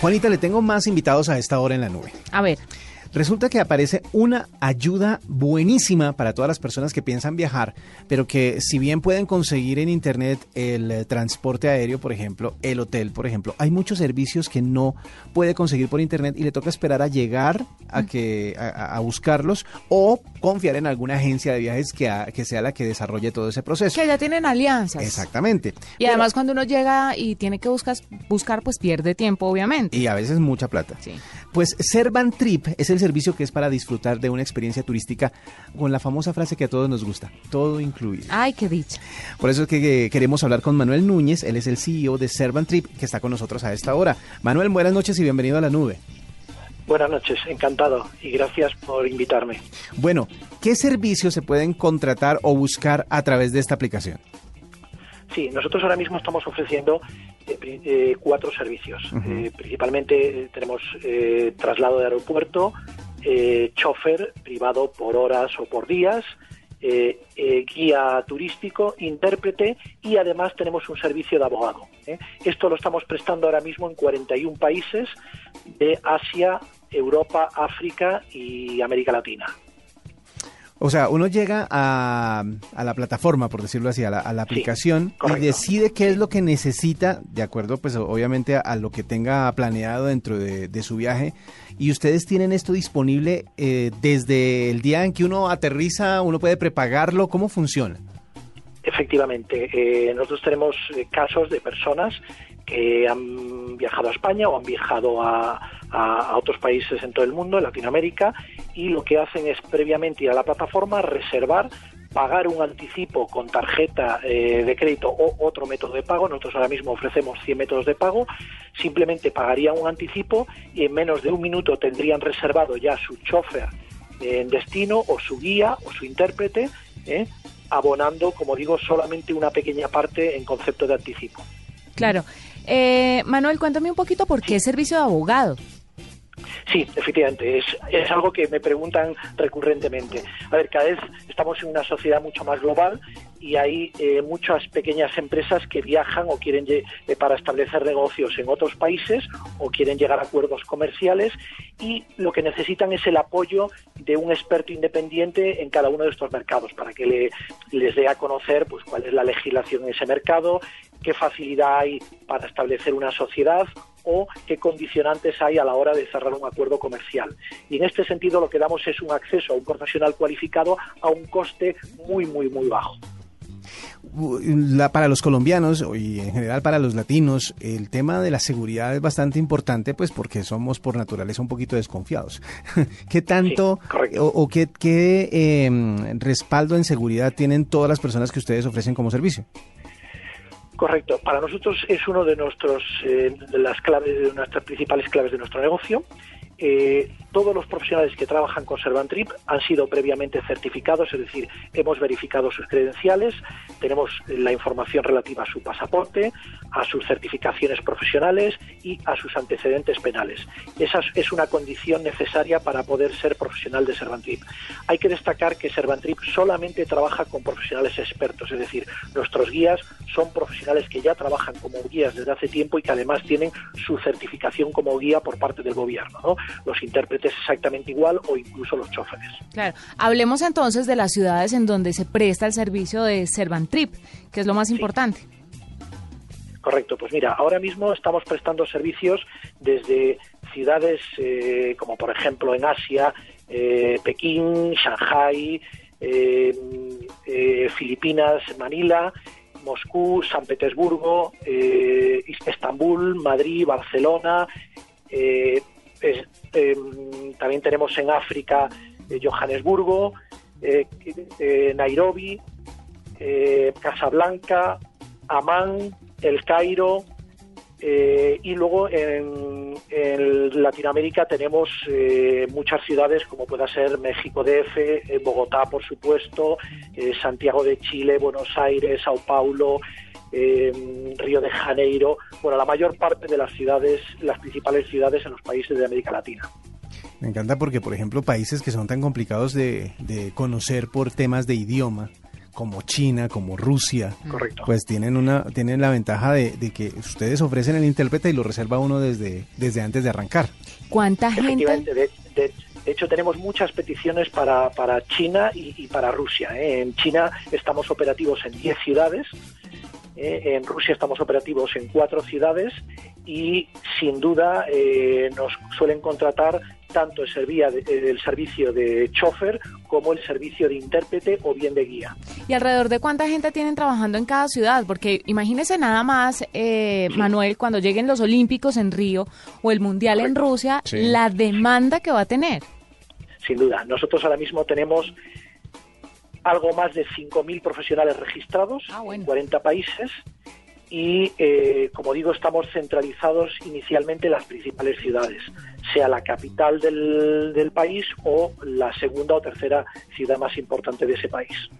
Juanita, le tengo más invitados a esta hora en la nube. A ver. Resulta que aparece una ayuda buenísima para todas las personas que piensan viajar, pero que si bien pueden conseguir en internet el eh, transporte aéreo, por ejemplo, el hotel, por ejemplo, hay muchos servicios que no puede conseguir por internet y le toca esperar a llegar a que a, a buscarlos o confiar en alguna agencia de viajes que, a- que sea la que desarrolle todo ese proceso. Que ya tienen alianzas. Exactamente. Y además cuando uno llega y tiene que buscar, buscar pues pierde tiempo, obviamente. Y a veces mucha plata. Sí. Pues Servan Trip es el servicio que es para disfrutar de una experiencia turística con la famosa frase que a todos nos gusta, todo incluido. Ay, qué dicha. Por eso es que eh, queremos hablar con Manuel Núñez, él es el CEO de Servan Trip, que está con nosotros a esta hora. Manuel, buenas noches y bienvenido a la nube. Buenas noches, encantado y gracias por invitarme. Bueno, ¿qué servicios se pueden contratar o buscar a través de esta aplicación? Sí, nosotros ahora mismo estamos ofreciendo eh, cuatro servicios. Eh, principalmente eh, tenemos eh, traslado de aeropuerto, chofer privado por horas o por días, guía turístico, intérprete y además tenemos un servicio de abogado. Esto lo estamos prestando ahora mismo en 41 países de Asia, Europa, África y América Latina. O sea, uno llega a, a la plataforma, por decirlo así, a la, a la aplicación y decide qué es lo que necesita, de acuerdo, pues obviamente a, a lo que tenga planeado dentro de, de su viaje. Y ustedes tienen esto disponible eh, desde el día en que uno aterriza, uno puede prepagarlo, ¿cómo funciona? Efectivamente, eh, nosotros tenemos eh, casos de personas que han viajado a España o han viajado a, a- a otros países en todo el mundo, en Latinoamérica, y lo que hacen es previamente ir a la plataforma, reservar, pagar un anticipo con tarjeta eh, de crédito o otro método de pago. Nosotros ahora mismo ofrecemos 100 métodos de pago. Simplemente pagarían un anticipo y en menos de un minuto tendrían reservado ya su chofer en destino o su guía o su intérprete, ¿eh? abonando, como digo, solamente una pequeña parte en concepto de anticipo. Claro. Eh, Manuel, cuéntame un poquito por qué servicio de abogado. Sí, efectivamente, es, es algo que me preguntan recurrentemente. A ver, cada vez estamos en una sociedad mucho más global y hay eh, muchas pequeñas empresas que viajan o quieren eh, para establecer negocios en otros países o quieren llegar a acuerdos comerciales y lo que necesitan es el apoyo de un experto independiente en cada uno de estos mercados para que le- les dé a conocer pues cuál es la legislación en ese mercado, qué facilidad hay para establecer una sociedad o qué condicionantes hay a la hora de cerrar un acuerdo comercial. Y en este sentido lo que damos es un acceso a un profesional cualificado a un coste muy, muy, muy bajo. La- para los colombianos y en general para los latinos, el tema de la seguridad es bastante importante, pues porque somos por naturaleza un poquito desconfiados. ¿Qué tanto Sí, o, o qué, qué, eh, respaldo en seguridad tienen todas las personas que ustedes ofrecen como servicio? Correcto. Para nosotros es uno de nuestros eh, las claves, de nuestras principales claves de nuestro negocio. Eh, todos los profesionales que trabajan con Servantrip han sido previamente certificados, es decir, hemos verificado sus credenciales, tenemos la información relativa a su pasaporte, a sus certificaciones profesionales y a sus antecedentes penales. Esa es- una condición necesaria para poder ser profesional de Servantrip. Hay que destacar que Servantrip solamente trabaja con profesionales expertos, es decir, nuestros guías son profesionales que ya trabajan como guías desde hace tiempo y que además tienen su certificación como guía por parte del gobierno. ¿no? Los intérpretes exactamente igual o incluso los choferes. Claro. Hablemos entonces de las ciudades en donde se presta el servicio de Servantrip, que es lo más importante. Correcto, pues mira, ahora mismo estamos prestando servicios desde ciudades eh, como por ejemplo en Asia, eh, Pekín, Shanghai, eh, Filipinas, Manila, Moscú, San Petersburgo, Estambul, Madrid, Barcelona. Eh, em, también tenemos en África eh, Johannesburgo, eh, Nairobi, Casablanca, Amán, El Cairo, y luego en Latinoamérica tenemos eh, muchas ciudades como pueda ser México DF, eh, Bogotá, por supuesto, eh, Santiago de Chile, Buenos Aires, Sao Paulo, Río de Janeiro, bueno, la mayor parte de las ciudades, las principales ciudades en los países de América Latina. Me encanta porque, por ejemplo, países que son tan complicados de conocer por temas de idioma, como China, como Rusia, pues tienen una tienen la ventaja de, que ustedes ofrecen el intérprete y lo reserva uno desde, desde antes de arrancar. ¿Cuánta gente? De, hecho, tenemos muchas peticiones para, para China y, para Rusia. ¿eh? En China estamos operativos en 10 ciudades, ¿eh? en Rusia estamos operativos en 4 ciudades y sin duda eh, nos suelen contratar tanto el, el servicio de chofer como el servicio de intérprete o bien de guía. ¿Y alrededor de cuánta gente tienen trabajando en cada ciudad? Porque imagínese nada más, eh, Manuel, cuando lleguen los Olímpicos en Río o el Mundial en Rusia, la demanda que va a tener. Sin duda. Nosotros ahora mismo tenemos algo más de 5.000 profesionales registrados ah, en 40 países y, eh, como digo, estamos centralizados inicialmente en las principales ciudades, sea la capital del, del, país o la segunda o tercera ciudad más importante de ese país.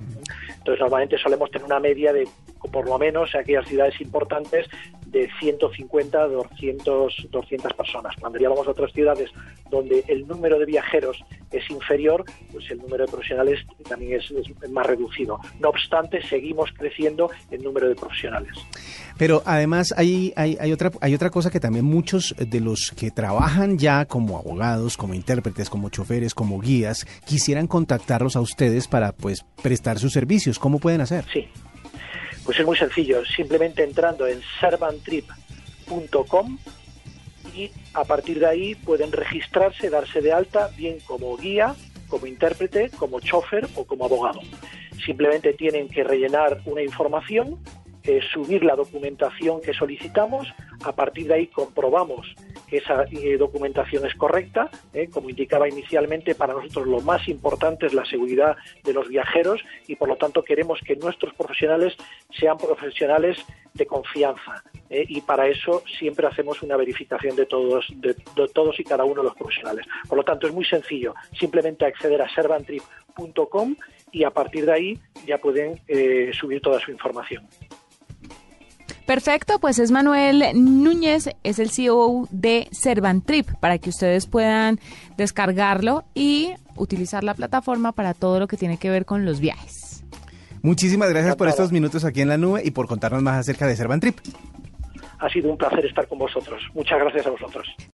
Entonces, normalmente solemos tener una media de, por lo menos, en aquellas ciudades importantes, de 150 200, 200 personas. Cuando ya vamos a otras ciudades donde el número de viajeros es inferior, pues el número de profesionales también es, es más reducido. No obstante, seguimos creciendo en número de profesionales. Pero además hay, hay, hay, otra, hay otra cosa que también muchos de los que trabajan ya como abogados, como intérpretes, como choferes, como guías, quisieran contactarlos a ustedes para pues prestar sus servicios. ¿Cómo pueden hacer? Sí, pues es muy sencillo, simplemente entrando en servantrip.com y a partir de ahí pueden registrarse, darse de alta, bien como guía, como intérprete, como chofer o como abogado. Simplemente tienen que rellenar una información eh, subir la documentación que solicitamos, a partir de ahí comprobamos que esa eh, documentación es correcta, eh, como indicaba inicialmente, para nosotros lo más importante es la seguridad de los viajeros y por lo tanto queremos que nuestros profesionales sean profesionales de confianza y para eso siempre hacemos una verificación de todos, de, todos y cada uno de los profesionales. Por lo tanto es muy sencillo, simplemente acceder a servantrip.com y a partir de ahí ya pueden subir toda su información. Perfecto, pues es Manuel Núñez, es el CEO de Servantrip, para que ustedes puedan descargarlo y utilizar la plataforma para todo lo que tiene que ver con los viajes. Muchísimas gracias por estos minutos aquí en la nube y por contarnos más acerca de Servantrip. Ha sido un placer estar con vosotros. Muchas gracias a vosotros.